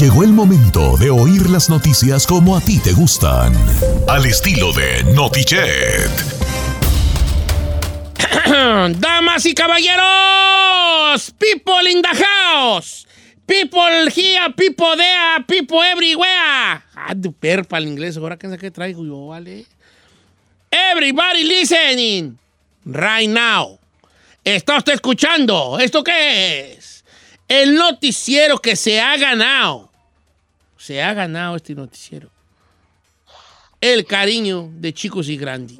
Llegó el momento de oír las noticias como a ti te gustan. Al estilo de Notichet. Damas y caballeros, people in the house, people here, people there, people everywhere. Ah, perpa el inglés, ahora que qué traigo yo, vale. Everybody listening right now. ¿Está usted escuchando? ¿Esto qué es? El noticiero que se ha ganado. Se ha ganado este noticiero. El cariño de chicos y grandes.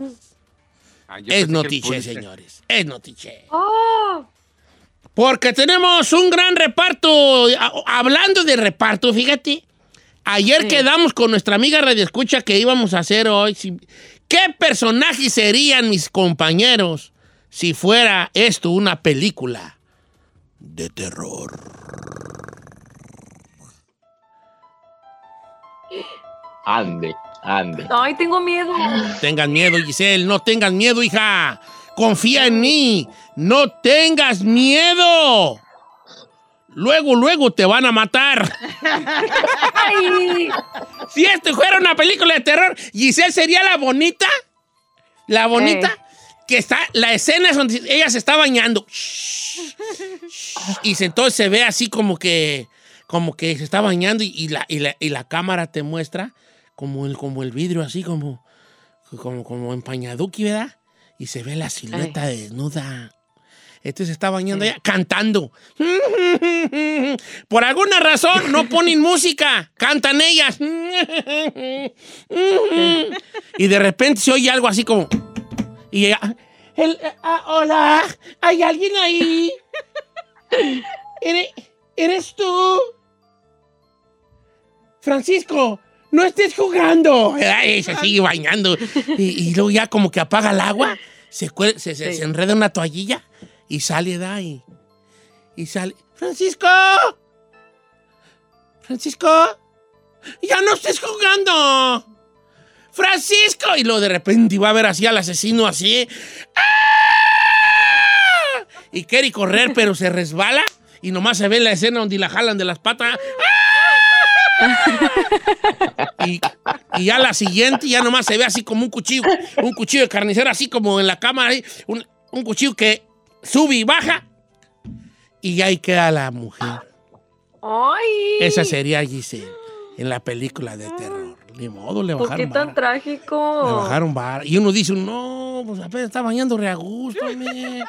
Ah, yo Es notiche, señores. Es notiche. ¡Oh! Porque tenemos un gran reparto. Hablando de reparto, fíjate. Ayer quedamos con nuestra amiga Radio Escucha que íbamos a hacer hoy. si- ¿Qué personajes serían mis compañeros si fuera esto una película de terror? Ande, ande. Ay, tengo miedo. Tengan miedo, Giselle. No tengas miedo, hija. Confía en mí. No tengas miedo. Luego, luego te van a matar. Ay, Si esto fuera una película de terror, Giselle sería la bonita, la bonita, que está, la escena es donde ella se está bañando. Y entonces se ve así como que, como que se está bañando y, y la, y, la, y la cámara te muestra como el, como el vidrio así como, como, como empañaduki, ¿verdad? Y se ve la silueta desnuda. Este se está bañando ella cantando. Por alguna razón no ponen música, cantan ellas. Y de repente se oye algo así como. Y ella. el- ah, hola, ¿hay alguien ahí? ¿Eres, eres tú? Francisco, no estés jugando. Y se sigue bañando. Y, y luego ya como que apaga el agua, se, cuel- se, se- Sí. se enreda una toallilla y sale de ahí. Y sale. ¡Francisco! ¡Francisco! ¡Ya no estés jugando! ¡Francisco! Y luego de repente va a ver así al asesino así. ¡Ah! Y quiere correr, pero se resbala. Y nomás se ve la escena donde la jalan de las patas. ¡Ah! Y, y ya la siguiente, ya nomás se ve así como un cuchillo, un cuchillo de carnicero, así como en la cámara, ahí, un, un cuchillo que sube y baja. Y ahí queda la mujer. ay. Esa sería Giselle en la película de terror. Ni modo, le ¿Por qué bajaron tan vara. trágico? Le bajaron. Y uno dice, no, pues apenas está bañando re a gusto, me.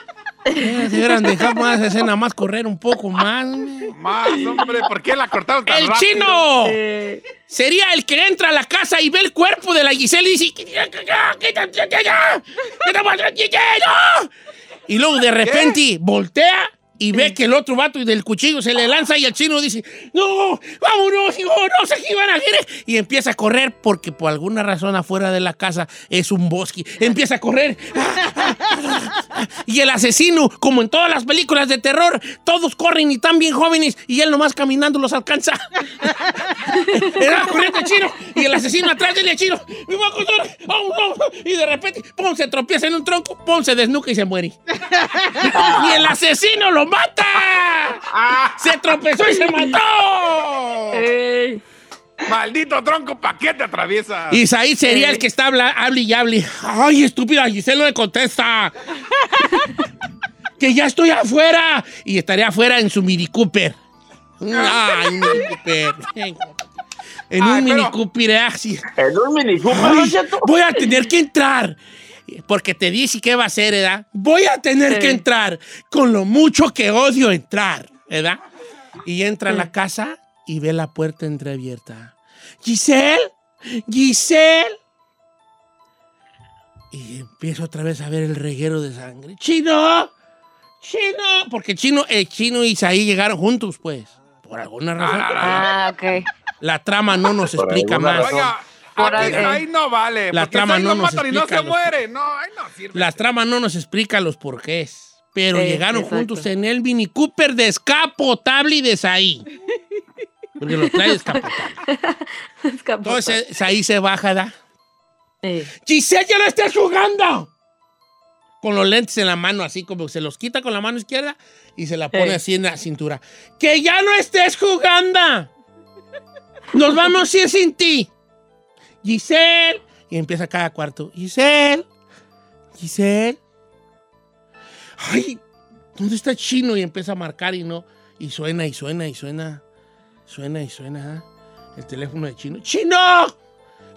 Eh, Se hubieran dejado más escena, más correr un poco más, me. Más, hombre, ¿por qué la cortaron tan ¡El rápido? chino! Eh, Sería el que entra a la casa y ve el cuerpo de la Giselle y dice, "Quítate ya, quítate ya, quítate ya, quítate ya, no". Y luego de repente voltea y ve que el otro vato del cuchillo se le lanza y el chino dice, no, vámonos, hijo, no sé qué van a hacer. Y empieza a correr porque por alguna razón afuera de la casa es un bosque. Empieza a correr. Y el asesino, como en todas las películas de terror, todos corren y están bien jóvenes y él nomás caminando los alcanza. Era corriendo el chino y el asesino atrás del chino. Y de repente, ¡pum! se tropieza en un tronco, ¡pum! se desnuca y se muere. ¡Y el asesino lo mata! ¡Se tropezó y se mató! ey. Maldito tronco, ¿pa' qué te atraviesa? Ahí sería el que está habla, hable y hable. ¡Ay, estúpida! Giselle no le contesta. ¡Que ya estoy afuera! Y estaría afuera en su Mini Cooper. ¡Ay, Mini Cooper! En un Ay, Mini Cooper, así. En un Mini Cooper, Ay, ¿no es cierto? voy a tener que entrar. Porque te dice qué va a hacer, ¿verdad? Voy a tener Sí. que entrar con lo mucho que odio entrar, ¿verdad? Y entra a la casa y ve la puerta entreabierta. Giselle, Giselle. Y empiezo otra vez a ver el reguero de sangre. ¡Chino! ¡Chino! Porque Chino, el Chino y Isaí llegaron juntos, pues. Por alguna razón. Ah, ok. La trama no nos Por explica más. razón. Por aquí, ahí- ahí no vale. La porque trama ese no nos matan y no se los- muere. No, ahí no sirve. Las tramas no nos explica los porqués. Pero Sí, llegaron exacto. juntos en el Mini Cooper descapotable y de Saí. Porque lo trae descapotable. Entonces ahí se baja, ¿da? Eh, ¡Giselle, ya no estás jugando! Con los lentes en la mano, así como se los quita con la mano izquierda y se la pone Eh. así en la cintura. ¡Que ya no estés jugando! nos vamos a ir sin ti. Giselle. Y empieza cada cuarto. Giselle. Giselle. Ay, ¿dónde está chino? Y empieza a marcar y no. Y suena y suena y suena. Suena y suena. ¿ah? El teléfono de chino. ¡Chino!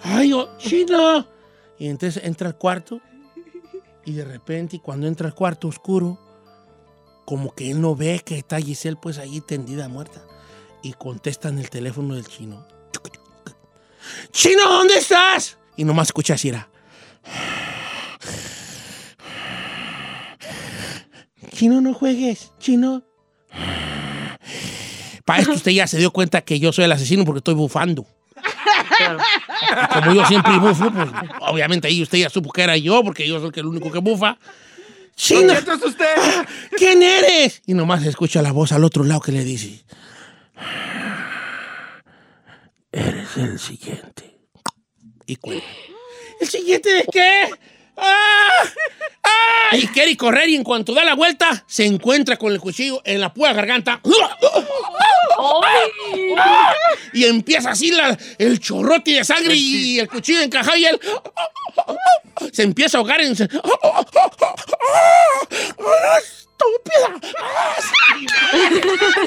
¡Ay, oh, chino! Y entonces entra al cuarto. Y de repente, cuando entra al cuarto oscuro, como que él no ve que está Giselle pues ahí tendida muerta. Y contesta en el teléfono del chino. ¡Chino, ¿dónde estás? Y nomás escucha así era. Chino, no juegues. Chino. Para esto usted ya se dio cuenta que yo soy el asesino porque estoy bufando. Claro. Y como yo siempre bufo, pues obviamente ahí usted ya supo que era yo porque yo soy el único que bufa. ¡Chino! ¿Quién es usted? ¿Quién eres? Y nomás se escucha la voz al otro lado que le dice: Eres el siguiente. Y cuelga. ¿El siguiente de qué? ¡Ah! ¡Ah! Y quiere correr y en cuanto da la vuelta, se encuentra con el cuchillo en la pura garganta. ¡Ay! Y empieza así la- el chorrote de sangre y el cuchillo encajado y él se empieza a ahogar en... ¡Estúpida! ¡Ah, sí!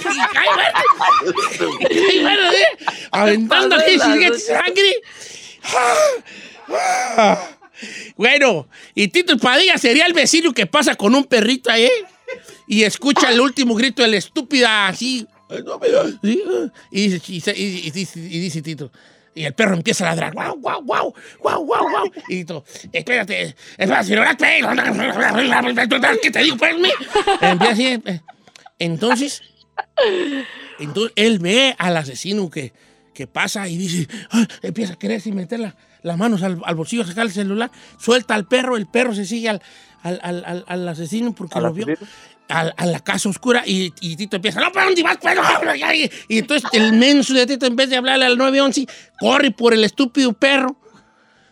Y cae muerto. Y cae muerto, ¿eh? Aventando siguiente sangre. Bueno, y Tito Padilla sería el vecino que pasa con un perrito ahí y escucha el último grito de la estúpida así. y dice Tito. Y el perro empieza a ladrar. ¡Guau, guau, guau! ¡Guau, guau, guau! Y Tito, espérate, espérate, ¿qué te digo, pues? Empieza así. eh. Entonces, entonces él ve al asesino que, que pasa y dice, "Ah", empieza a querer así meter la- las manos al, al bolsillo, sacar el celular, suelta al perro, el perro se sigue al, al, al- al- al asesino porque ¿Al lo vio. asesino? Al- A, la casa oscura y, y Tito empieza, no, ¿para dónde vas? Pues, no, ya", y, y entonces el menso de Tito, en vez de hablarle al 911, corre por el estúpido perro.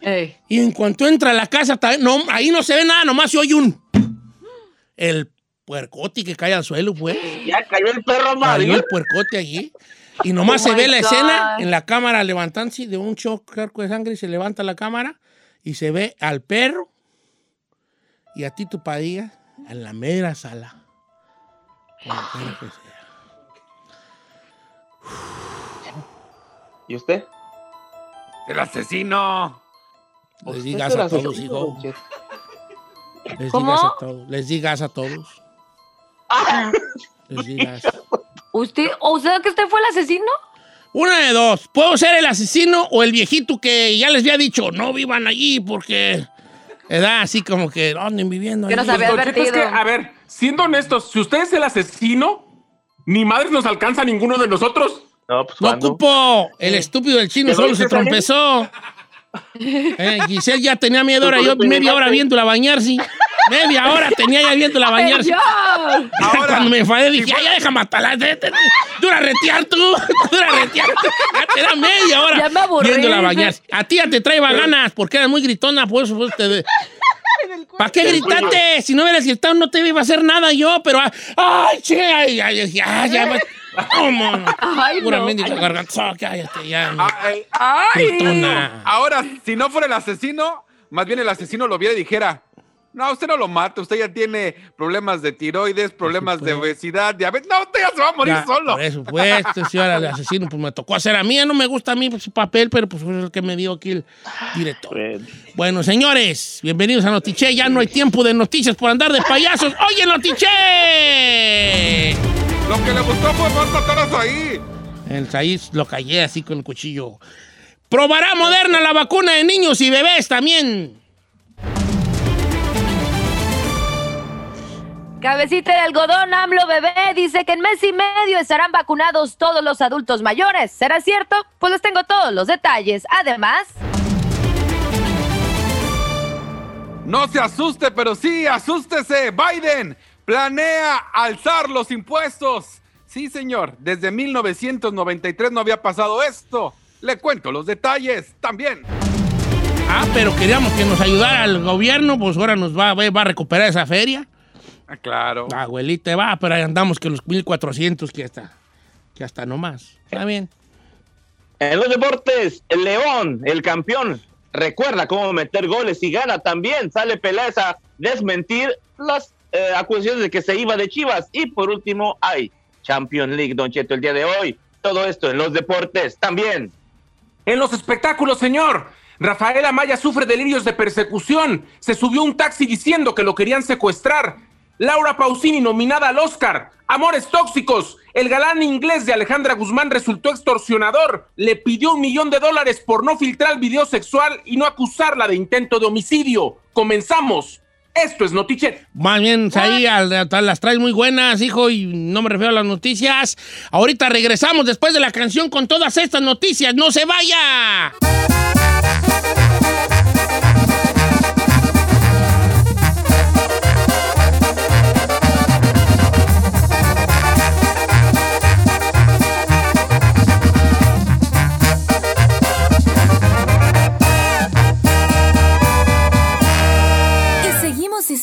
Ey. Y en cuanto entra a la casa, no, ahí no se ve nada, nomás se oye un... El puercote que cae al suelo, pues. Ya cayó el perro Cayó amarillo. el puercote allí. Y nomás Oh se ve la God. escena en la cámara levantándose de un shock charco de sangre. Se levanta la cámara y se ve al perro y a Tito Padilla en la mera sala. ¿Y usted? El asesino. Les ¿Usted digas a todos, hijo. Les digas a todos. Les digas a todos. Les digas. ¿Usted, o sea que usted fue el asesino? Una de dos. Puedo ser el asesino o el viejito que ya les había dicho, no vivan allí porque... Edad así como que anden viviendo Que nos había es que, advertido. a ver, siendo honestos, si usted es el asesino, ni madres nos alcanza a ninguno de nosotros. No, pues No ocupo. El estúpido del chino ¿Te solo lo se trompezó. Eh, Giselle ya tenía miedo ahora. Tú Yo media hora viéndola bañarse. Media hora tenía ya viéndola bañarse. Ahora, Cuando me enfadé dije, si "Ay, ya deja matarla. Dura retear tú. Dura retear. Ya te da media hora Ya me aburrí, viéndola bañarse. A ti ya te trae ganas porque eras muy gritona. Por eso pues, te... ¿Para qué gritaste? Si no hubieras gritado no te iba a hacer nada yo, pero... ah, ¡Ay, che! ¡Ay, ay, ay, ay, ya! ¿Cómo? Ay, Pura no. garganta. Oh, cállate, ya. Ay, Gritona. Ahora, si no fuera el asesino, más bien el asesino lo viera y dijera, no, usted no lo mata, usted ya tiene problemas de tiroides, problemas de obesidad, diabetes. No, usted ya se va a morir Ya, solo. Por eso, pues, este señor el asesino, pues me tocó hacer a mí. No me gusta a mí pues, su papel, pero pues fue el que me dio aquí el director. Bueno. Bueno, señores, bienvenidos a Notiche. Ya no hay tiempo de noticias por andar de payasos. ¡Oye, Notiche! Lo que le gustó fue más mataras ahí. El Saís lo callé así con el cuchillo. Probará Moderna la vacuna de niños y bebés también. Cabecita de algodón, AMLO bebé, dice que en mes y medio estarán vacunados todos los adultos mayores. ¿Será cierto? Pues les tengo todos los detalles. Además, No se asuste, pero sí, asústese. Biden planea alzar los impuestos. Sí, señor, desde 1993 no había pasado esto. Le cuento los detalles también. Ah, pero queríamos que nos ayudara el gobierno, pues ahora nos va, va a recuperar esa feria. Ah, claro. La abuelita va, pero ahí andamos que los 1400 que hasta, que hasta no más. Está bien. En los deportes, el León, el campeón, recuerda cómo meter goles y gana también. Sale Peláez a desmentir las eh, acusaciones de que se iba de Chivas. Y por último, hay Champions League, Don Cheto, el día de hoy. Todo esto en los deportes también. En los espectáculos, señor. Rafael Amaya sufre delirios de persecución. Se subió un taxi diciendo que lo querían secuestrar. Laura Pausini nominada al Oscar. Amores tóxicos. El galán inglés de Alejandra Guzmán resultó extorsionador. Le pidió un millón de dólares por no filtrar el video sexual y no acusarla de intento de homicidio. Comenzamos. Esto es Notichet. Más bien, ahí al- al- las traes muy buenas, hijo, y no me refiero a las noticias. Ahorita regresamos después de la canción con todas estas noticias. ¡No se vaya!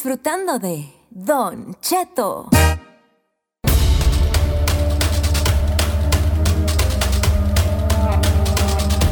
Disfrutando de Don Cheto.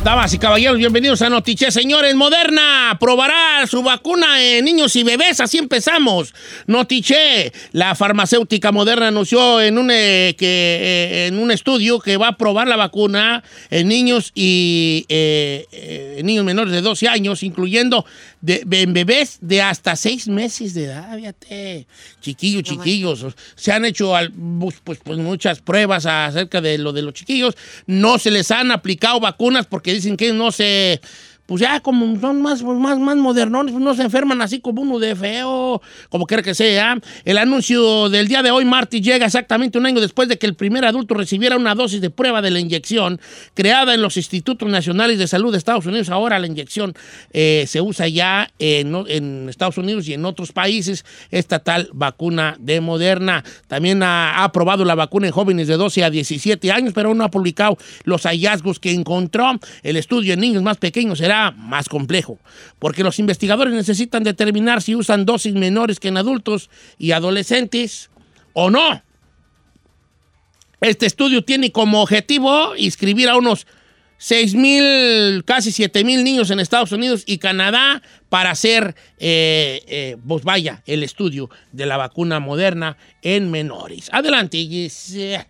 Damas y caballeros, bienvenidos a Notiche. Señores, Moderna probará su vacuna en niños y bebés. Así empezamos. Notiche, la farmacéutica Moderna anunció en un, eh, que, eh, en un estudio que va a probar la vacuna en niños y eh, niños menores de 12 años, incluyendo de- en bebés de hasta 6 meses de edad. Fíjate. Chiquillos, chiquillos. Se han hecho al- pues, pues, pues, muchas pruebas acerca de lo de los chiquillos. No se les han aplicado vacunas porque dicen que no se. Pues ya como son más, más, más modernones, pues no se enferman así como uno de feo, como quiera que sea. El anuncio del día de hoy, Marty, llega exactamente un año después de que el primer adulto recibiera una dosis de prueba de la inyección creada en los Institutos Nacionales de Salud de Estados Unidos. Ahora la inyección eh, se usa ya en, Estados Unidos y en otros países, esta tal vacuna de Moderna. También ha, ha aprobado la vacuna en jóvenes de 12 a 17 años, pero aún no ha publicado los hallazgos que encontró. El estudio en niños más pequeños será más complejo, porque los investigadores necesitan determinar si usan dosis menores que en adultos y adolescentes o no. Este estudio tiene como objetivo inscribir a unos 6 mil, casi 7 mil niños en Estados Unidos y Canadá para hacer, eh, eh, pues vaya, el estudio de la vacuna moderna en menores. Adelante, Giselle.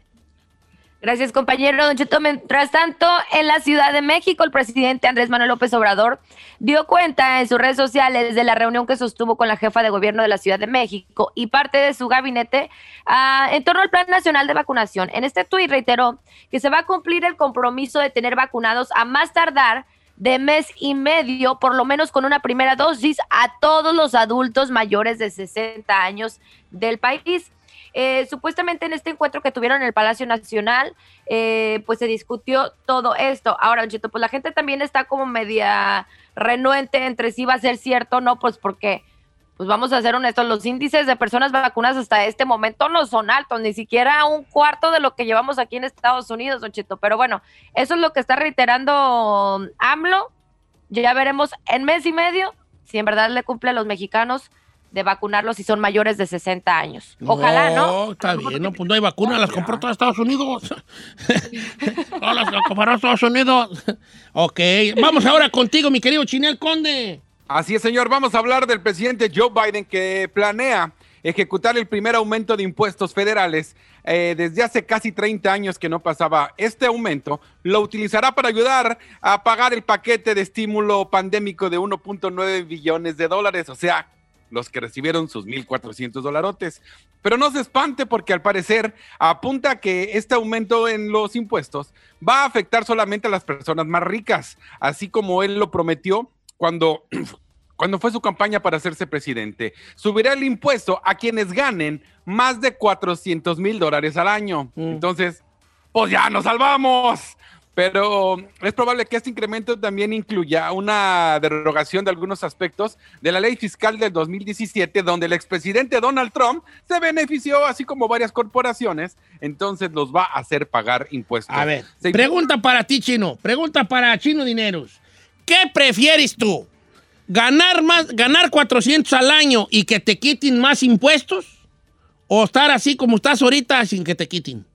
Gracias, compañero. Don Cheto, mientras tanto, en la Ciudad de México, el presidente Andrés Manuel López Obrador dio cuenta en sus redes sociales de la reunión que sostuvo con la jefa de gobierno de la Ciudad de México y parte de su gabinete ah, en torno al Plan Nacional de Vacunación. En este tuit reiteró que se va a cumplir el compromiso de tener vacunados a más tardar de mes y medio, por lo menos con una primera dosis, a todos los adultos mayores de 60 años del país. Eh, supuestamente en este encuentro que tuvieron en el Palacio Nacional, eh, pues se discutió todo esto. Ahora, Cheto, pues la gente también está como media renuente entre si va a ser cierto o no, pues porque, pues vamos a ser honestos, los índices de personas vacunadas hasta este momento no son altos, ni siquiera un cuarto de lo que llevamos aquí en Estados Unidos, Don. Pero bueno, eso es lo que está reiterando AMLO. Ya veremos en mes y medio si en verdad le cumple a los mexicanos de vacunarlos si son mayores de 60 años. Ojalá, ¿no? está bien, no, pues no hay vacuna, las compró todos Estados Unidos. no, las compraron Estados Unidos. ok, vamos ahora contigo, mi querido Chinel Conde. Así es, señor. Vamos a hablar del presidente Joe Biden que planea ejecutar el primer aumento de impuestos federales eh, desde hace casi 30 años que no pasaba. Este aumento lo utilizará para ayudar a pagar el paquete de estímulo pandémico de 1.9 billones de dólares, o sea, los que recibieron sus 1.400 dolarotes. Pero no se espante porque al parecer apunta que este aumento en los impuestos va a afectar solamente a las personas más ricas, así como él lo prometió cuando, cuando fue su campaña para hacerse presidente. Subirá el impuesto a quienes ganen más de 400 mil dólares al año. Entonces, pues ya nos salvamos. Pero es probable que este incremento también incluya una derogación de algunos aspectos de la ley fiscal del 2017, donde el expresidente Donald Trump se benefició, así como varias corporaciones, entonces los va a hacer pagar impuestos. A ver, Se- pregunta para ti, Chino. Pregunta para Chino Dineros. ¿Qué prefieres tú? ¿Ganar, más, ¿Ganar 400 al año y que te quiten más impuestos? ¿O estar así como estás ahorita sin que te quiten?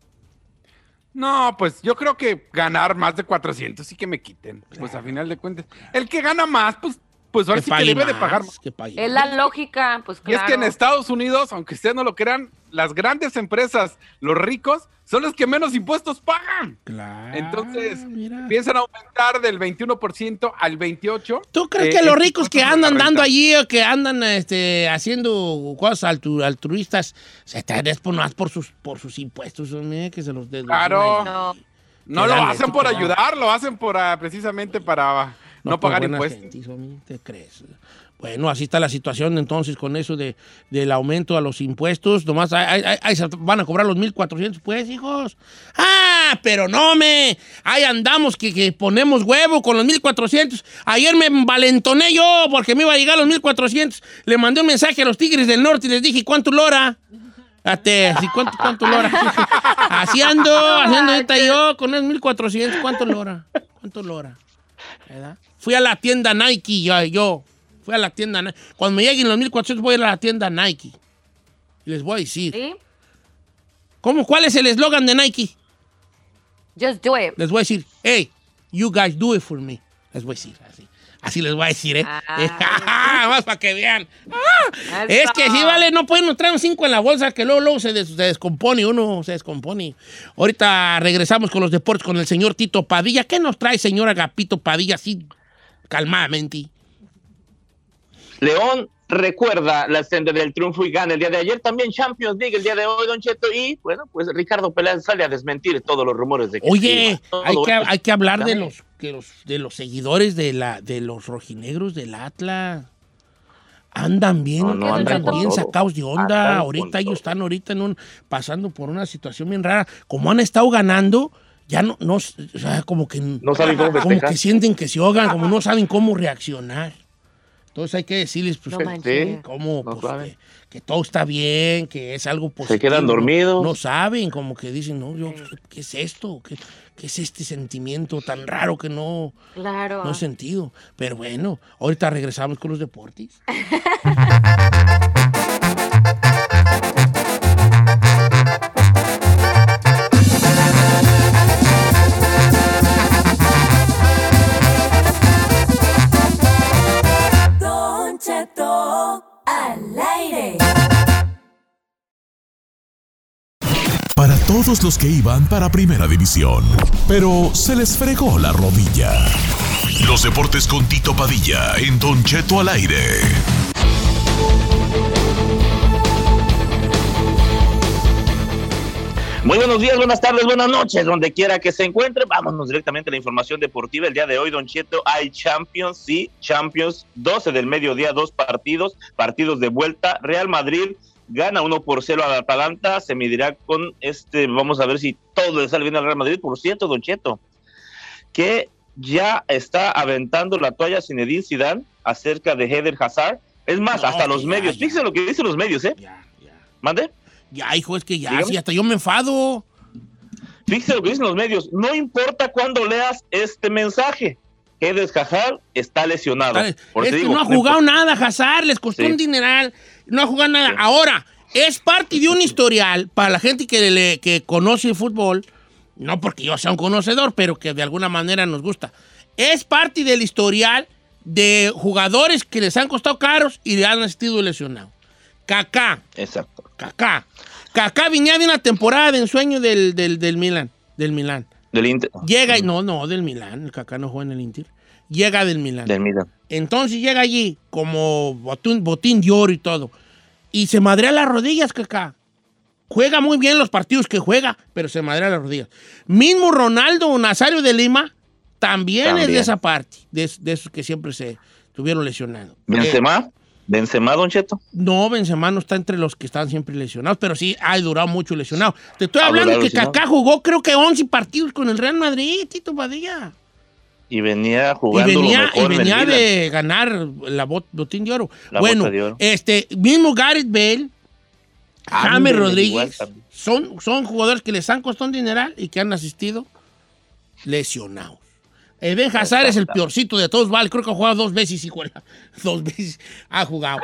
No, pues yo creo que ganar más de 400 sí que me quiten. Pues a final de cuentas. El que gana más, pues, pues ahora sí que debe de más, pagar más. que Es la lógica, pues Y es claro. que en Estados Unidos, aunque ustedes no lo crean, las grandes empresas, los ricos, son los que menos impuestos pagan. Claro, Entonces, mira. Empiezan a aumentar del 21% al 28%. ¿Tú crees eh, que los el ricos que andan dando allí o que andan este, haciendo cosas altru- altruistas se están es por, más por sus, por sus impuestos? hombre, que se los Claro. No. Lo hacen por ayudar, lo hacen por ah, precisamente para no, pagar impuestos. gente, ¿Te crees? Bueno, así está la situación entonces con eso de, del aumento a los impuestos. Nomás se van a cobrar los 1.400, pues, hijos. Ah, pero no me. Ahí andamos que, que ponemos huevo con los 1.400. Ayer me valentoné yo porque me iba a llegar los 1.400. Le mandé un mensaje a los Tigres del Norte y les dije, ¿cuánto lora? Ate, así, ¿cuánto, cuánto lora? Así ando, haciendo ahorita yo con esos 1.400. ¿Cuánto lora? ¿Cuánto lora? ¿verdad? Fui a la tienda Nike, yo, yo. Fui a la tienda Nike. Cuando me lleguen los 1400 voy a ir a la tienda Nike. Y les voy a decir. ¿Sí? ¿Cómo, ¿Cuál es el eslogan de Nike? Just do it. Les voy a decir, hey, you guys do it for me. Les voy a decir así. Así les voy a decir, ¿eh? Ah. Más para que vean. Ah, es que sí, vale, no pueden traer un 5 en la bolsa que luego, luego se, des- se descompone, uno se descompone. Ahorita regresamos con los deportes con el señor Tito Padilla. ¿Qué nos trae, señor Agapito Padilla, así calmadamente? León recuerda la senda del triunfo y gana el día de ayer. También Champions League el día de hoy, Don Cheto. Y bueno, pues Ricardo Peláez sale a desmentir todos los rumores de que. Oye, sí, hay que, hay que hablar de los, que los, de los seguidores de, la, de los rojinegros del Atlas. Andan bien, No, no, andan bien sacados de onda. Andan ahorita ellos están ahorita en un, pasando por una situación bien rara. Como han estado ganando, ya no, no o sea, como que, No saben cómo como que sienten que se ahogan, como no saben cómo reaccionar. Entonces hay que decirles pues, No cómo, no pues, que, que todo está bien, que es algo positivo. quedan ¿no? dormidos. No, saben, como que dicen, no, yo, ¿qué es esto? ¿Qué, qué es este sentimiento tan raro que no, Claro. no he sentido? Pero bueno, ahorita regresamos con los deportes. todos los que iban para Primera División, pero se les fregó la rodilla. Los deportes con Tito Padilla en Don Cheto al aire. Muy buenos días, buenas tardes, buenas noches, donde quiera que se encuentre. Vámonos directamente a la información deportiva. El día de hoy, Don Cheto, hay Champions, sí, Champions, 12 del mediodía, dos partidos, partidos de vuelta. Real Madrid gana 1 por 0 al Atalanta, se medirá con este, vamos a ver si todo le sale bien al Real Madrid. Por cierto, Don Cheto, que ya está aventando la toalla Zinedine Zidane acerca de Heder Hazard. Es más, No, hasta los ya, medios, fíjense lo que dicen los medios, ¿eh? Ya, ya. ¿Mande? Ya, hijo, es que ya, sí, hasta yo me enfado. Fíjese lo que dicen los medios. No importa cuándo leas este mensaje. Eder Hazard está lesionado. Dale, Por Es eso que digo, no ha jugado nada, Hazard, les costó Sí. un dineral, no ha jugado nada. Ahora, es parte de un historial para la gente que, le, que conoce el fútbol, no porque yo sea un conocedor, pero que de alguna manera nos gusta. Es parte del historial de jugadores que les han costado caros y le han sido lesionados. Kaká, Exacto. Kaká. Kaká venía de una temporada de ensueño del, del, del Milan, del Milan. Del Inter. Llega y no, no, del Milan, el Kaká no juega en el Inter. Llega del Milan. Del Milan. Entonces llega allí como botín, botín de oro y todo. Y se madrea las rodillas, Kaká. Juega muy bien los partidos que juega, pero se madrea las rodillas. Mismo Ronaldo Nazario de Lima también, es de esa parte, de, de esos que siempre se tuvieron lesionados. Benzema. Benzema, Don Cheto. no, Benzema no está entre los que están siempre lesionados, pero sí ha durado mucho lesionado. Te estoy Ha hablando que. Kaká jugó creo que 11 partidos con el Real Madrid, Tito Padilla. Y venía Y jugando lo venía, mejor y venía de ganar la bot- botín de oro. La bueno, bota de oro. este mismo Gareth Bale, James Ándele, igual Rodríguez, son, son jugadores que les han costado un dineral y que han asistido lesionados. Eden Hazard es el peorcito de todos, vale, creo que ha jugado dos veces, la- dos veces ha jugado.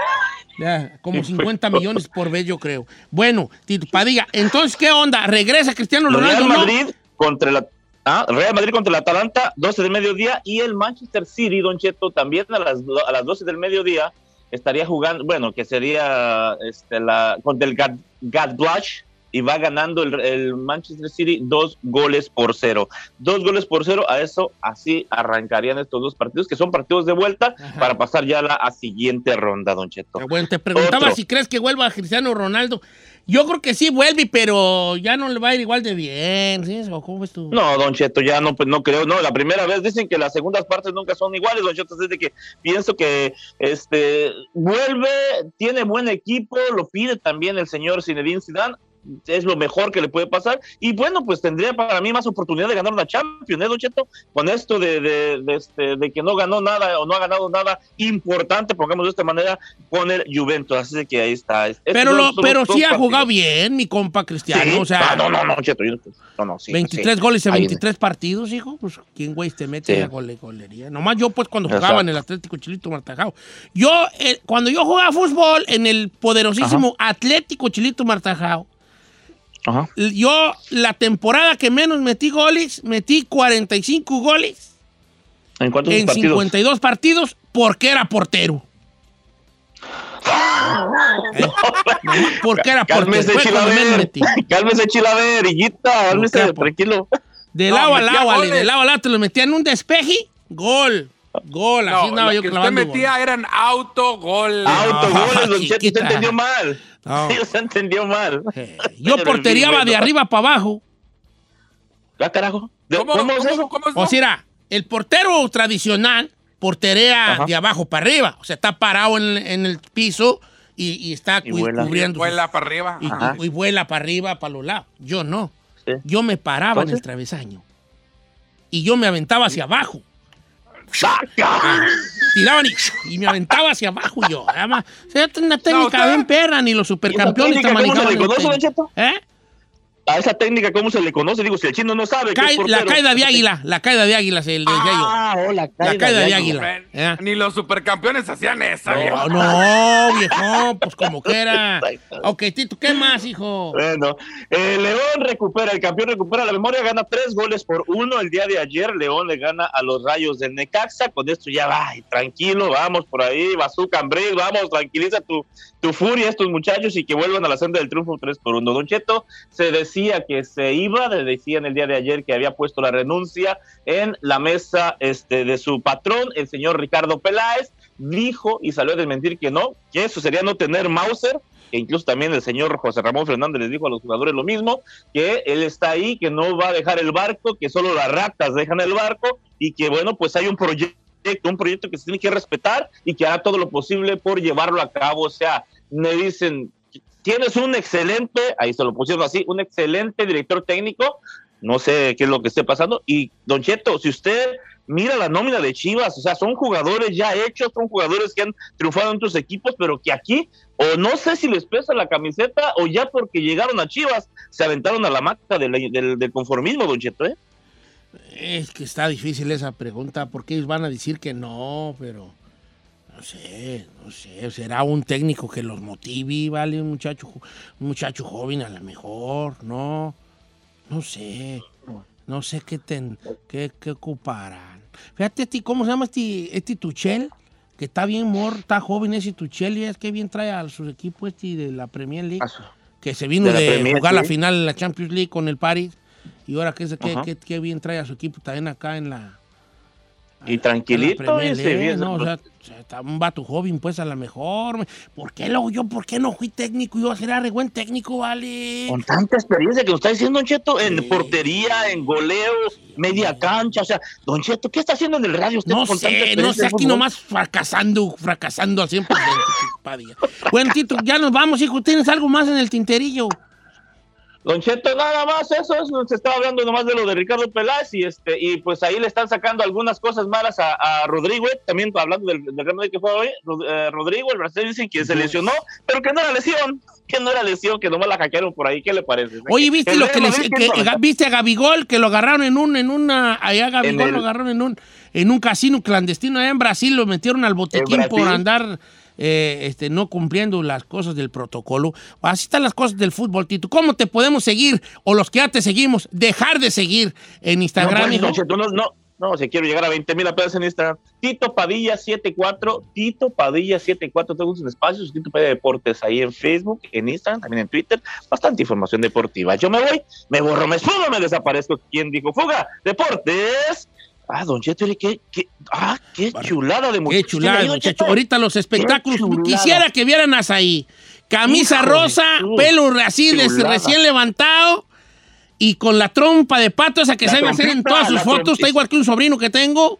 Ya, como 50 millones por vez, yo creo. Bueno, Tito Padilla, entonces, ¿qué onda? ¿Regresa Cristiano Real Ronaldo? no? Madrid contra la ah, Real Madrid contra el Atalanta, 12 del mediodía, y el Manchester City, Don Cheto, también a las, a las 12 del mediodía, estaría jugando, bueno, que sería este, la, contra el Gad- Gladbach, y va ganando el, el Manchester City dos goles por cero. Dos goles por cero, a eso así arrancarían estos dos partidos, que son partidos de vuelta, Ajá. para pasar ya a la a siguiente ronda, Don Cheto. Bueno, te preguntaba Otro. si crees que vuelva Cristiano Ronaldo. Yo creo que sí vuelve, pero ya no le va a ir igual de bien. ¿sí? ¿O cómo ves tú? No, Don Cheto, ya no, pues no creo, no, la primera vez dicen que las segundas partes nunca son iguales, Don Cheto, desde que pienso que este vuelve, tiene buen equipo, lo pide también el señor Zinedine Zidane, es lo mejor que le puede pasar, y bueno, pues tendría para mí más oportunidad de ganar una Champions, ¿eh, Don Cheto? Con esto de, de, de este, de que no ganó nada o no ha ganado nada importante, pongamos de esta manera, con el Juventus, así que ahí está. Pero, lo, pero sí ha jugado bien, mi compa Cristiano. Sí. O sea, Ah, no, no, no, Cheto, yo- no, no, sí, 23 sí. goles en Ahí- 23 partidos, hijo. Pues, ¿quién, güey, te mete en la gole- golería? Nomás yo, pues, cuando Exacto. jugaba en el Atlético Chilito Martajao. Yo, eh, cuando yo jugaba fútbol en el poderosísimo Atlético Chilito Martajao, Ajá. yo, la temporada que menos metí goles, metí 45 goles ¿En cuántos en partidos? 52 partidos porque era portero. ¿Eh? Porque era portero. Cálmese, menos Chilaver. Cálmese, Chilaver, higuita. Cálmese, capo. tranquilo. De No, lado a lado, Ale, de lado a lado te lo metía en un despeje, gol. Gol, así No, andaba lo yo que usted metía gol. eran autogoles. Autogoles, don Cheto, chiquita. usted entendió mal. No. Sí, usted entendió mal. Eh, Yo Pero, porteriaba de arriba para abajo. ¿Ah, carajo? ¿De- ¿Cómo, ¿Cómo, es cómo- eso? cómo es O sea, era, el portero tradicional porterea Ajá. de abajo para arriba. O sea, está parado en, en el piso y, y está Y vuela. cubriendo. sus- Vuela para arriba. y, y- y vuela para arriba, para los lados. Yo no. Sí. Yo me paraba en el travesaño. Y yo me aventaba hacia abajo. Tiraban y, y me aventaba hacia abajo yo. Además, o sea, una técnica usted- bien perra, ni los supercampeones te manejaban? ¿Eh? A esa técnica, ¿cómo se le conoce? Digo, si el chino no sabe. que es la caída de águila, la caída de águila se le decía yo. Ah, oh, la La caída de águila. águila. ¿eh? Ni los supercampeones hacían esa. No, viejo. no, viejo, pues como quiera. Ok, Tito, ¿qué más, hijo? Bueno, eh, León recupera, el campeón recupera la memoria, gana tres goles por uno el día de ayer. León le gana a los rayos del Necaxa. Con esto ya va, tranquilo, vamos por ahí, Bazooka Cambril, vamos, tranquiliza tu, tu furia estos muchachos y que vuelvan a la senda del triunfo 3 por 1. Don Cheto se decía que se iba, le decían el día de ayer que había puesto la renuncia en la mesa este, de su patrón, el señor Ricardo Peláez. Dijo y salió a desmentir que no, que eso sería no tener Mauser, que incluso también el señor José Ramón Fernández les dijo a los jugadores lo mismo, que él está ahí, que no va a dejar el barco, que solo las ratas dejan el barco y que bueno, pues hay un proyecto, un proyecto que se tiene que respetar y que hará todo lo posible por llevarlo a cabo. O sea, me dicen, tienes un excelente, ahí se lo pusieron así, un excelente director técnico, no sé qué es lo que esté pasando. Y Don Cheto, si usted mira la nómina de Chivas, o sea, son jugadores ya hechos, son jugadores que han triunfado en otros equipos, pero que aquí, o no sé si les pesa la camiseta, o ya porque llegaron a Chivas, se aventaron a la del, del- del conformismo, Don Cheto, ¿eh? Es que está difícil esa pregunta, porque ellos van a decir que no, pero no sé, no sé, será un técnico que los motive, ¿vale? Un muchacho, un muchacho joven a lo mejor, no, no sé, no sé qué, ten, qué, qué ocuparán. Fíjate, ti, ¿cómo se llama este, este Tuchel? Que está bien mor, está joven ese Tuchel y es que bien trae a su equipo este de la Premier League, que se vino De de, Premier, jugar la final en la Champions League con el Paris y ahora que, que, que- que bien trae a su equipo también acá en la... Y la tranquilito, Premier ese, bien, ¿no? O sea, está un vato joven, pues a lo mejor. ¿Por qué luego yo, por qué no fui técnico? Yo será re buen técnico, vale. Con tanta experiencia que nos está diciendo Don Cheto, en Sí. portería, en goleo, media cancha, o sea, Don Cheto, ¿qué está haciendo en el radio usted No con sé, no sé, aquí nomás fracasando, fracasando al 100%. Padilla. Bueno, Tito, ya nos vamos, hijo. ¿Tienes algo más en el tinterillo? Don Cheto, nada más eso, eso, se estaba hablando nomás de lo de Ricardo Peláez y este y pues ahí le están sacando algunas cosas malas a, a Rodrigo, también hablando del, del Real Madrid que fue hoy, Rod- eh, Rodrigo, el brasileño dicen que se lesionó, pero que no era lesión, que no era lesión, que nomás la hackearon por ahí, ¿qué le parece? Oye, ¿viste lo que le Madrid, que- viste a Gabigol que lo agarraron en un en una allá Gabigol el- lo agarraron en un en un casino clandestino allá en Brasil lo metieron al botiquín ¿En por andar eh, este, no cumpliendo las cosas del protocolo. Así están las cosas del fútbol, Tito. ¿Cómo te podemos seguir? O los que ya te seguimos, dejar de seguir en Instagram, no, pues, no, no, no, si quiero llegar a 20 mil apenas en Instagram. Tito Padilla 74, Tito Padilla 74, tengo un espacio, Tito Padilla Deportes ahí en Facebook, en Instagram, también en Twitter, bastante información deportiva. Yo me voy, me borro, me esfumo, me desaparezco. ¿Quién dijo fuga? Deportes. Ah, Don Cheto, qué, qué, ah, qué chulada de Qué muchacho. chulada, ¿Quién me muchacho. Ahorita los espectáculos. Qué chulada. Quisiera que vieran a ahí. Camisa Híjole, rosa, tú. pelo así de Chulada. recién levantado y con la trompa de pato esa que La sabe hacer en trompita, todas sus fotos. trompita. Está igual que un sobrino que tengo.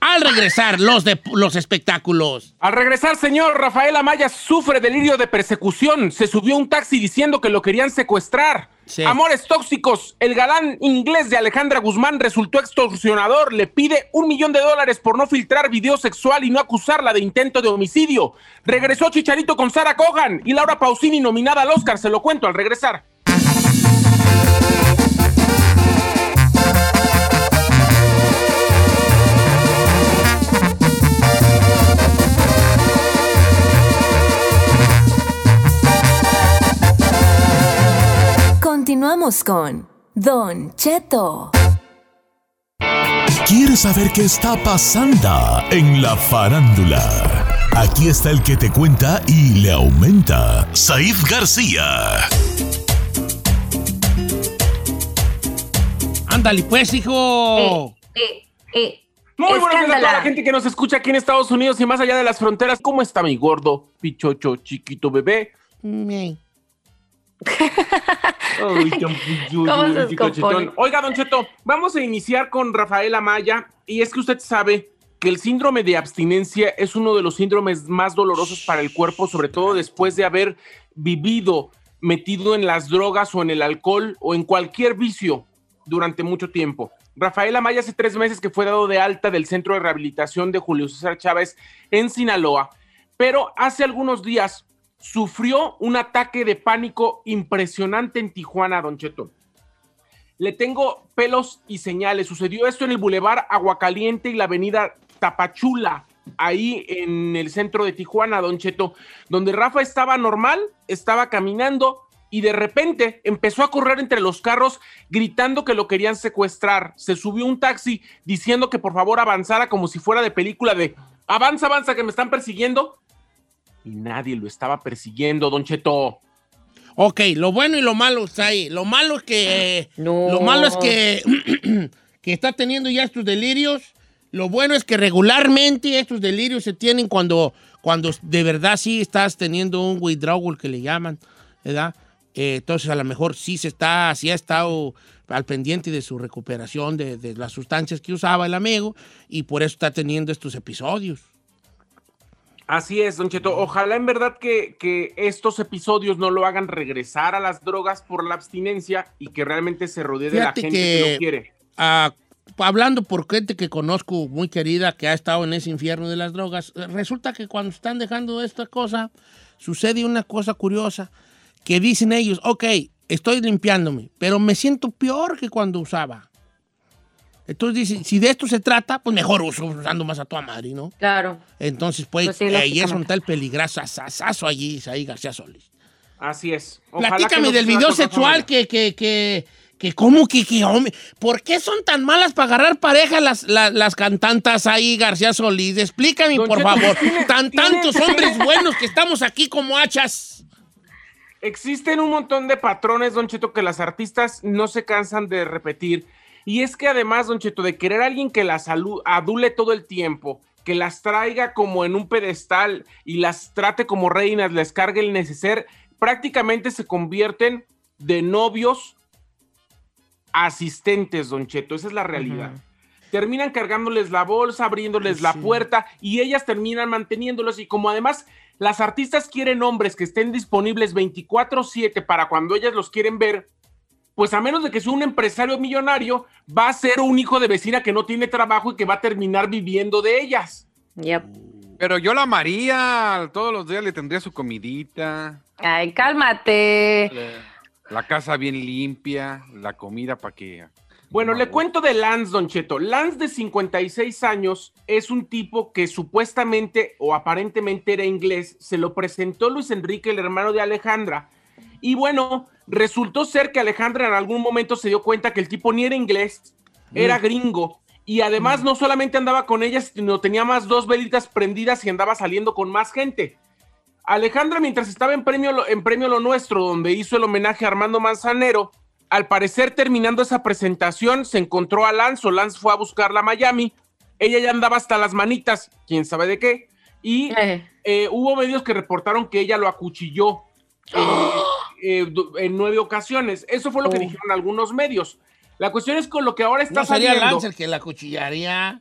Al regresar, los, de, los espectáculos. Al regresar, señor, Rafael Amaya sufre delirio de persecución. Se subió a un taxi diciendo que lo querían secuestrar. Amores tóxicos. El galán inglés de Alejandra Guzmán resultó extorsionador. Le pide un millón de dólares por no filtrar video sexual y no acusarla de intento de homicidio. Regresó Chicharito con Sara Cogan y Laura Pausini nominada al Oscar. Se lo cuento al regresar. Continuamos con Don Cheto. ¿Quieres saber qué está pasando en la farándula? Aquí está el que te cuenta y le aumenta, Saif García. Ándale, pues, hijo. Eh, eh, Muy buenos días a toda la gente que nos escucha aquí en Estados Unidos y más allá de las fronteras. ¿Cómo está mi gordo, pichocho, chiquito bebé? Bien. Oiga, Don Cheto, vamos a iniciar con Rafael Amaya. Y es que usted sabe que el síndrome de abstinencia es uno de los síndromes más dolorosos para el cuerpo, sobre todo después de haber vivido metido en las drogas o en el alcohol o en cualquier vicio durante mucho tiempo. Rafael Amaya hace tres meses que fue dado de alta del centro de rehabilitación de Julio César Chávez en Sinaloa, pero hace algunos días sufrió un ataque de pánico impresionante en Tijuana, Don Cheto. Le tengo pelos y señales. Sucedió esto en el Boulevard Aguacaliente y la avenida Tapachula, ahí en el centro de Tijuana, Don Cheto, donde Rafa estaba normal, estaba caminando y de repente empezó a correr entre los carros gritando que lo querían secuestrar. Se subió un taxi diciendo que por favor avanzara como si fuera de película de avanza, avanza, que me están persiguiendo. Y nadie lo estaba persiguiendo, Don Cheto. Ok, lo bueno y lo malo está ahí. Lo malo es que. No. Lo malo es que. que está teniendo ya estos delirios. Lo bueno es que regularmente estos delirios se tienen cuando, cuando de verdad sí estás teniendo un withdrawal que le llaman, ¿verdad? Eh, entonces a lo mejor sí se está, sí ha estado al pendiente de su recuperación de, de las sustancias que usaba el amigo y por eso está teniendo estos episodios. Así es, Don Cheto. Ojalá en verdad que, que estos episodios no lo hagan regresar a las drogas por la abstinencia y que realmente se rodee de la gente que- que lo quiere. Ah, hablando por gente que conozco muy querida que ha estado en ese infierno de las drogas, eh, resulta que cuando están dejando esta cosa, sucede una cosa curiosa, que dicen ellos, ok, estoy limpiándome, pero me siento peor que cuando usaba. Entonces dicen, si de esto se trata, pues mejor uso usando más a tu madre, ¿no? Claro. Entonces, pues, Pues sí, ahí es lógicamente. donde está el peligroso asazo allí, ahí García Solís. Así es. Ojalá Platícame del video sexual que, que, que, que, ¿cómo que, que, hombre? ¿Por qué son tan malas para agarrar pareja las, las, las cantantas ahí, García Solís? Explícame, Don por Cheto, favor. tiene- Tan tiene- tantos hombres buenos que estamos aquí como hachas. Existen un montón de patrones, Don Cheto, que las artistas no se cansan de repetir. Y es que además, Don Cheto, de querer a alguien que las adule todo el tiempo, que las traiga como en un pedestal y las trate como reinas, les cargue el neceser, prácticamente se convierten de novios asistentes, Don Cheto. Esa es la realidad. Terminan cargándoles la bolsa, abriéndoles la puerta y ellas terminan manteniéndolos. Y como además las artistas quieren hombres que estén disponibles 24/7 para cuando ellas los quieren ver, pues a menos de que sea un empresario millonario, va a ser un hijo de vecina que no tiene trabajo y que va a terminar viviendo de ellas. Yep. Pero yo la amaría, todos los días le tendría su comidita, Ay, cálmate. la casa bien limpia, la comida para que Bueno, le cuento de Lance, Don Cheto. Lance, de 56 años, es un tipo que supuestamente o aparentemente era inglés. Se lo presentó Luis Enrique, el hermano de Alejandra. Y bueno, resultó ser que Alejandra en algún momento se dio cuenta que el tipo ni era inglés, era gringo. Y además no solamente andaba con ella, sino tenía más dos velitas prendidas y andaba saliendo con más gente. Alejandra, mientras estaba en premio, Lo- en premio Lo Nuestro, donde hizo el homenaje a Armando Manzanero, al parecer terminando esa presentación, se encontró a Lance o Lance fue a buscarla a Miami. Ella ya andaba hasta las manitas, quién sabe de qué. Y Eh. eh, hubo medios que reportaron que ella lo acuchilló eh, eh, en nueve ocasiones. Eso fue lo que Oh. dijeron algunos medios. La cuestión es con lo que ahora está ¿No sería saliendo. Lance el que la cuchillaría?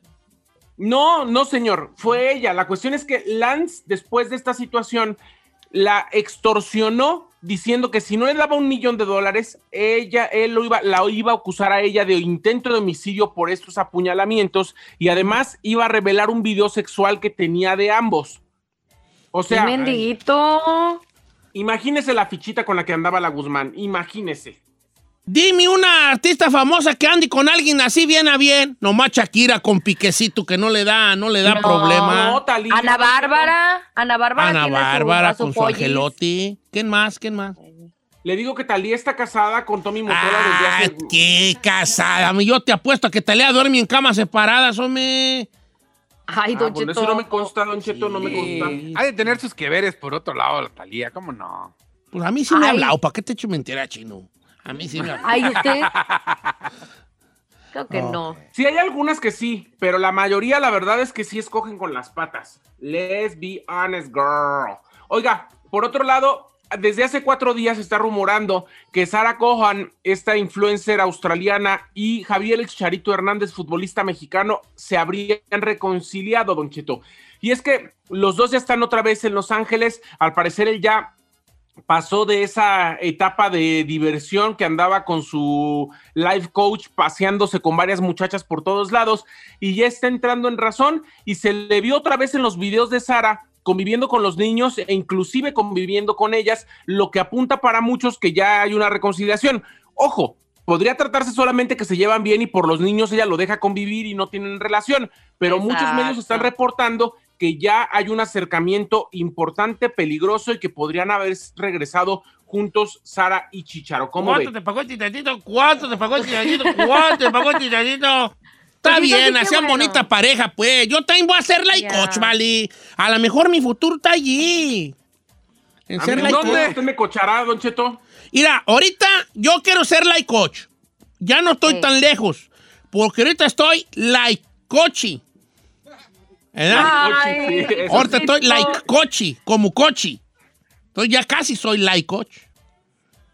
No, no, señor, fue ella. La cuestión es que Lance, después de esta situación, la extorsionó diciendo que si no le daba un millón de dólares, ella, él lo iba, la iba a acusar a ella de intento de homicidio por estos apuñalamientos y además iba a revelar un video sexual que tenía de ambos. O ¡Qué sea, mendiguito! Imagínese la fichita con la que andaba la Guzmán, imagínese. Dime una artista famosa que ande con alguien así bien a bien. Nomás Shakira con piquecito que no le da, no le da No, problema. No, Talía. Ana Bárbara. Ana Bárbara. Ana Bárbara su con su angelotti. ¿Quién más? ¿Quién más? Le digo que Talía está casada con Tommy Motola Ah, desde hace... qué casada. Yo te apuesto a que Talía duerme en camas separadas, hombre. Ay, Ah, Don Cheto. eso no me consta, Don Cheto, no me consta. Ha de tener sus que veres por otro lado, la Talía, ¿cómo no? Pues a mí sí me ha hablado. ¿Para qué te echo mentira, chino? A mí sí me ha hablado. Ay, usted. Creo que no. Sí, hay algunas que sí, pero la mayoría, la verdad es que sí escogen con las patas. Let's be honest, girl. Oiga, por otro lado, desde hace cuatro días se está rumorando que Sara Cohan, esta influencer australiana, y Javier El Chicharito Hernández, futbolista mexicano, se habrían reconciliado, Don Cheto. Y es que los dos ya están otra vez en Los Ángeles. Al parecer, él ya pasó de esa etapa de diversión que andaba con su life coach paseándose con varias muchachas por todos lados y ya está entrando en razón y se le vio otra vez en los videos de Sara conviviendo con los niños e inclusive conviviendo con ellas, lo que apunta para muchos que ya hay una reconciliación. Ojo, podría tratarse solamente que se llevan bien y por los niños ella lo deja convivir y no tienen relación, pero muchos medios están reportando que ya hay un acercamiento importante, peligroso y que podrían haber regresado juntos Sara y Chicharo. ¿Cómo ¿Cuánto ve? te pagó el chicharito? ¿Cuánto te pagó el chicharito? ¿Cuánto te pagó el chicharito? Está Pues eso bien, hacían bueno. bonita pareja, pues. Yo también voy a ser like Ya. coach, vale. A lo mejor mi futuro está allí. En ¿A ser mí ¿Dónde coach. usted me cochará, Don Cheto? Mira, ahorita yo quiero ser like coach. Ya no estoy Sí. tan lejos. Porque ahorita estoy like cochi. ¿Verdad? Ay, Sí, eso ahorita estoy like cochi, como cochi. Entonces ya casi soy like coach.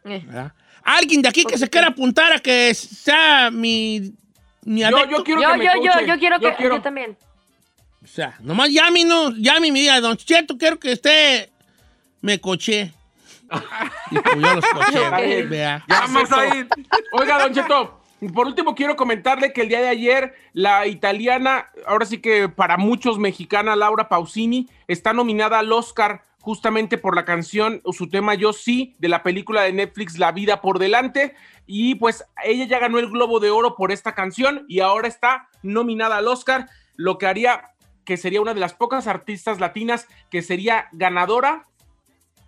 Eh. ¿verdad? Alguien de aquí que se quiera apuntar a que sea mi Yo, yo quiero Yo, que me yo, yo, coche. yo quiero que. Yo también. O sea, nomás llámenos, llame y me diga, Don Cheto, quiero que usted me coche. y pues yo los coché. Ok. vea. Ya vamos a ir. Oiga, Don Cheto, por último quiero comentarle que el día de ayer la italiana, ahora sí que para muchos mexicana, Laura Pausini, está nominada al Oscar justamente por la canción o su tema Yo sí de la película de Netflix La vida por delante y pues ella ya ganó el Globo de Oro por esta canción y ahora está nominada al Oscar, lo que haría que sería una de las pocas artistas latinas que sería ganadora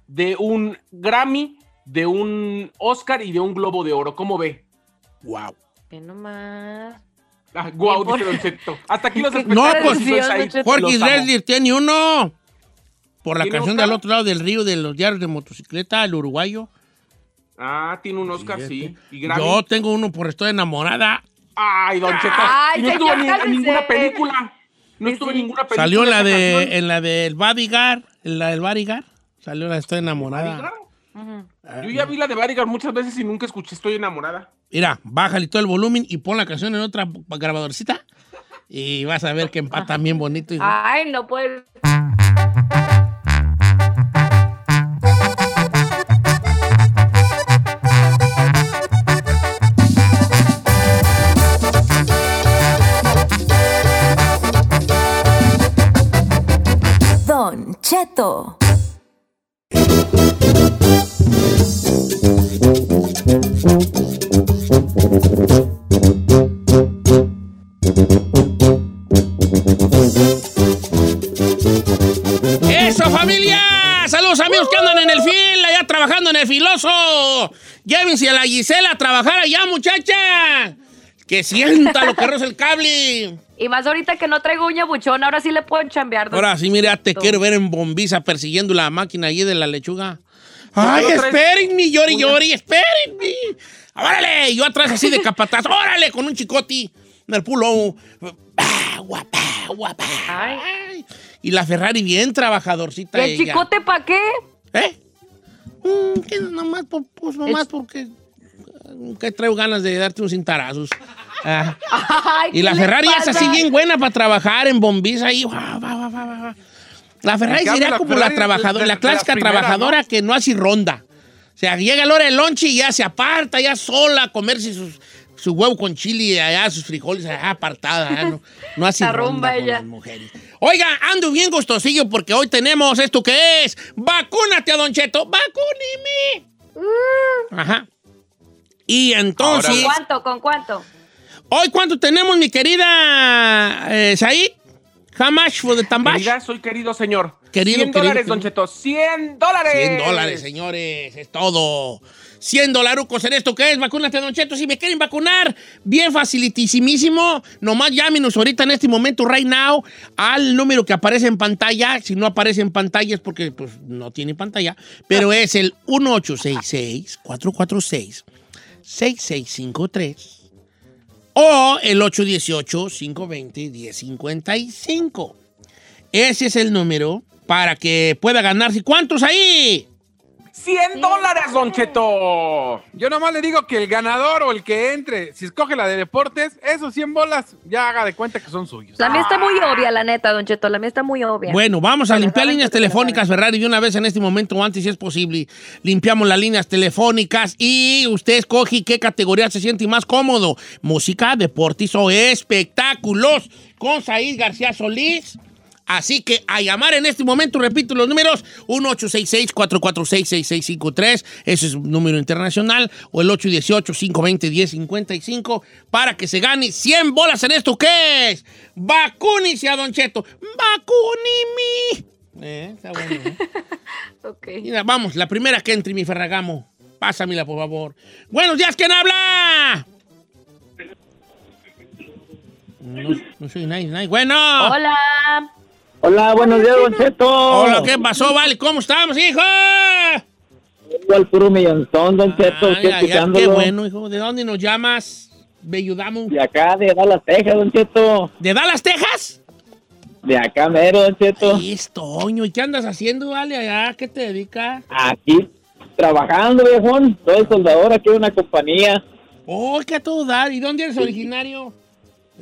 de un Grammy, de un Oscar y de un Globo de Oro. ¿Cómo ve? Wow. Ve nomás. Ah, guau, Bien, dice por- Don Cheto. Hasta aquí los ¿Qué espectáculos. No, pues. Jorge. Drexler tiene uno. Por la ¿Tiene canción Oscar? del otro lado del río de los diarios de motocicleta, el uruguayo. Ah, tiene un Oscar, sí. Y Grammy. Yo tengo uno por Estoy enamorada. Ay, Don Cheto. Ay, no estuvo ni- en ninguna película. No Sí, estuvo en sí. ninguna película. Salió en la de canción. en la del Bodyguard, en la del Bodyguard. Salió la de Estoy enamorada. Yo ya vi la de Barigar muchas veces y nunca escuché Estoy enamorada. Mira, bájale todo el volumen y pon la canción en otra grabadorcita. Y vas a ver que empatan bien bonito. hijo. Ay, no puede. ¡Eso, familia! ¡Saludos, amigos que andan en el fil, allá trabajando en el filoso! Llévense a la Gisela a trabajar allá, muchacha. Que sienta lo que roza el cable. Y más ahorita que no traigo uña buchón, ahora sí le puedo chambear. don Ahora sí, mira, te quiero ver en bombiza persiguiendo la máquina allí de la lechuga. ¡Ay, ¿No traes espérenme, llori, llori, espérenme! ¡Órale! Yo atrás así de capataz, ¡órale! Con un chicoti en el pulo. ¡Ah, guapa, guapa! Ay. Y la Ferrari bien trabajadorcita ¿Y el ella. chicote para qué? ¿Eh? Mm, que nomás, por- pues nomás porque... Que traigo ganas de darte unos cintarazos. Ah. Ay, Y ¿qué la Ferrari es así bien buena para trabajar en bombiza ahí. guau, guau, guau. La Ferrari sería la como Ferrari la trabajadora, la clásica las primeras, trabajadora ¿no? que no hace ronda. O sea, llega la hora del lonche y ya se aparta, ya sola, a comerse sus, su huevo con chile allá, sus frijoles allá apartada. ya no, no hace La ronda con ella. las mujeres. Oiga, ando bien gustosillo porque hoy tenemos esto que es Vacúnate a Don Cheto. ¡Vacúneme! Ajá. Y entonces... ¿Con cuánto? ¿Con cuánto? Hoy, ¿cuánto tenemos, mi querida eh, Said? Much for the tambash? Querida, soy querido señor. Querido, 100 querido, dólares, querido. Don Cheto. 100 dólares. 100 dólares, señores, es todo. 100 dolarucos en esto que es Vacúnate, Don Cheto. Si me quieren vacunar, bien facilitísimísimo. Nomás llámenos ahorita en este momento, right now, al número que aparece en pantalla. Si no aparece en pantalla es porque pues, no tiene pantalla. Pero es el 1866-446-6653 o el 818-520-1055. Ese es el número para que pueda ganarse. ¿Cuántos ahí? 100 dólares, Don Cheto. Yo nomás le digo que el ganador o el que entre, si escoge la de deportes, esos 100 bolas, ya haga de cuenta que son suyos. La mía está muy obvia, la neta, Don Cheto. La mía está muy obvia. Bueno, vamos a limpiar líneas telefónicas, Ferrari, de una vez en este momento o antes, si es posible. Limpiamos las líneas telefónicas y usted escoge qué categoría se siente más cómodo. Música, deportes o espectáculos con Said García Solís. Así que a llamar en este momento, repito los números, 1866-446-6653, ese es un número internacional, o el 818-520-1055, para que se gane 100 bolas en esto que es. Vacúnese a Don Cheto. Vacúnimi. Eh, está bueno. ¿eh? Ok. Mira, vamos, la primera que entre, mi Ferragamo. Pásamela, por favor. Buenos días, ¿quién habla? No, no soy nadie, nadie. Bueno. Hola. Hola, buenos días, Don Cheto. Hola, ¿qué pasó, Vale? ¿Cómo estamos, hijo? Al puro millonzón, Don Cheto, Ay, estoy ay, ay, qué bueno, hijo. ¿De dónde nos llamas? Belludamo. De acá, de Dallas, Texas, Don Cheto. ¿De Dallas, Texas? De acá, mero, Don Cheto. Ahí es Toño. ¿Y qué andas haciendo, Vale, allá? ¿Qué te dedicas? Aquí, trabajando, viejón. Soy soldador aquí en una compañía Oh, qué a todo dar. ¿Y dónde eres originario?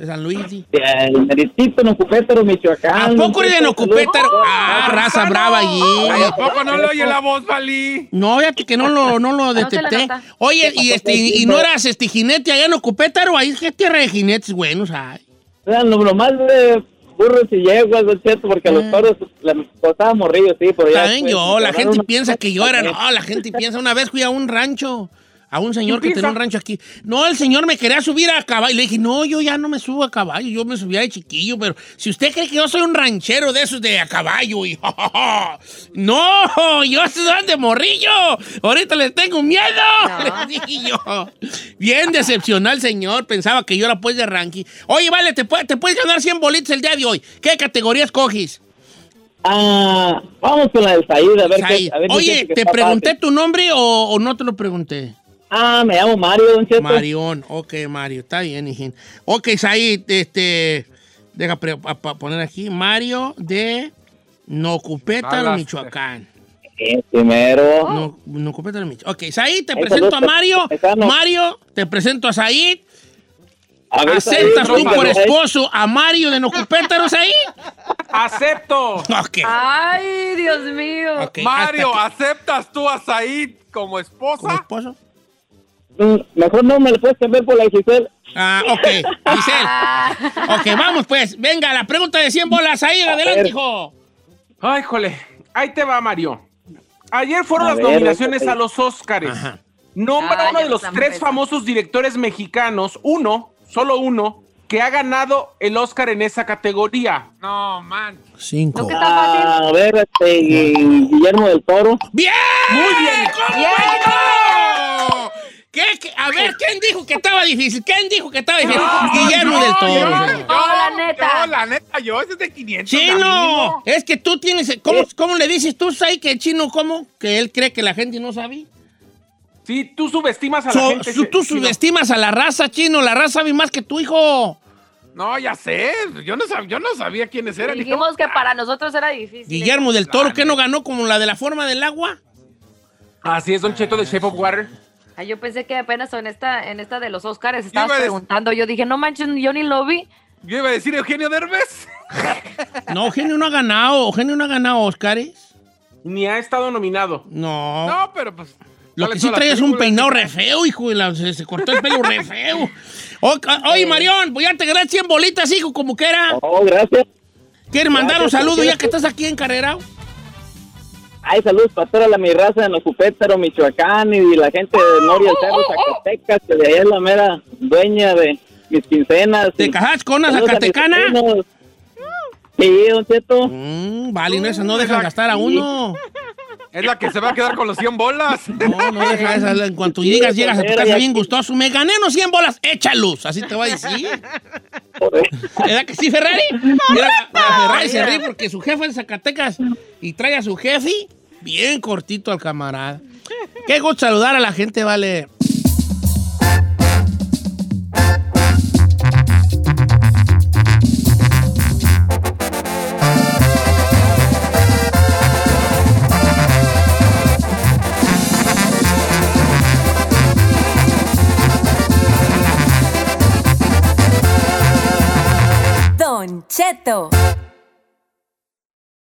De San Luis. sí. del Meritito, Nocupétaro, Michoacán. ¿A poco eres Cheto, Nocupétaro? saludos. Ah, raza brava allí. Ay, ¿A poco no le oye la voz, Valí? No, fíjate que no lo, no lo detecté. Oye, y este, y, y no eras este jinete allá en Ocupétaro, ahí es que tierra de jinetes buenos hay. Lo, lo más de burros y yeguas, Don Cheto, porque a los toros les costaba morrillo, sí, pero ya. También pues, yo, la gente una- piensa que yo era, no, la gente piensa, una vez fui a un rancho, a un señor que ¿Qué tenía un rancho aquí. No, el señor me quería subir a caballo. Le dije, no, yo ya no me subo a caballo, yo me subía de chiquillo, pero si usted cree que yo soy un ranchero de esos de a caballo, y no, yo soy de morrillo, ahorita les tengo miedo, No. le dije yo. Bien decepcionó el señor, pensaba que yo era pues de ranking. Oye, vale, te, puede- te puedes ganar 100 bolitos el día de hoy. ¿Qué categoría escoges? Ah, vamos con la del Said, a ver Said. qué. a ver qué Oye, que ¿te pregunté tu nombre o, o no te lo pregunté? Ah, me llamo Mario, Don Cheto. Marión, ok, Mario, está bien, hijín. Ok, Said, este, deja poner aquí, Mario de Nocupétalo. Michoacán. Primero. No, Nocupétalo, Michoacán. Ok, Said, te Ahí presento a Mario. Mario, te presento a Said. A ver, ¿Aceptas tú por esposo a Mario de Nocupétalo, Said? Acepto. Ok. Ay, Dios mío. ok, Mario, ¿aceptas tú a Said como aquí. ¿Como esposa? esposo? Mm, Mejor no me lo puedes cambiar por la Giselle. Ah, ok, Giselle. Ok, vamos pues. Venga, la pregunta de 100 bolas ahí, adelante, ver. hijo. Ay, jole. Ahí te va, Mario. Ayer fueron A las ver, nominaciones échate. a los Óscares. Ajá. Nombra Ah, uno de los tres famosos directores mexicanos, uno, solo uno, que ha ganado el Oscar en esa categoría? No, man. Cinco. ¿No fácil? A ver, este, Guillermo del Toro. ¡Bien! Muy bien. ¿Cómo Bien. ¿Qué, qué? A ver, ¿quién dijo que estaba difícil? ¿Quién dijo que estaba difícil? Guillermo del Toro. Yo. No, la neta. Yo, la neta, yo, ese es de 500. Chino, es que tú tienes. ¿Cómo, cómo le dices tú, Sai, que el chino, cómo? Que él cree que la gente no sabe. Sí, tú subestimas a la So- gente. su- tú chino. subestimas a la raza, chino. La raza sabe más que tu hijo. No, ya sé. Yo no, sab- yo no sabía quiénes eran. Dijimos que para nosotros era difícil. Guillermo del Toro, ¿qué no ganó como la de la forma del agua? Así es, Don Cheto de Shape of Water. Ay, yo pensé que apenas en esta, en esta de los Oscars estabas preguntando. Yo dije, no manches, yo ni lo vi. Yo iba a decir Eugenio Derbez. No, Eugenio no ha ganado. Eugenio no ha ganado Oscars. Ni ha estado nominado. No. No, pero pues. Lo que sí trae es un peinado re feo, hijo. la- se, se cortó el pelo re feo. O- oye, Marión, pues ya te gané 100 bolitas, hijo, como que era. Oh, gracias. ¿Quieres mandar un Gracias, saludo ya que estás aquí en Carrera? Ay, saludos para toda la mi raza en Ocupétaro, Michoacán y la gente de Noria, Cerro, Zacatecas, que de allá es la mera dueña de mis quincenas. ¿Te cajas con una zacatecana? Sí, don Cheto. Mm, vale, no, esas no dejan gastar a uno. Es la que se va a quedar con los 100 bolas. No, no deja esa. En cuanto llegas, llegas a tu casa bien gustoso. Me gané unos 100 bolas, échalos. Así te va a decir. ¿Verdad que sí, Ferrari? Mira, Ferrari se ríe porque su jefe es Zacatecas y trae a su jefe bien cortito al camarada. Qué gusto saludar a la gente, vale. Cheto.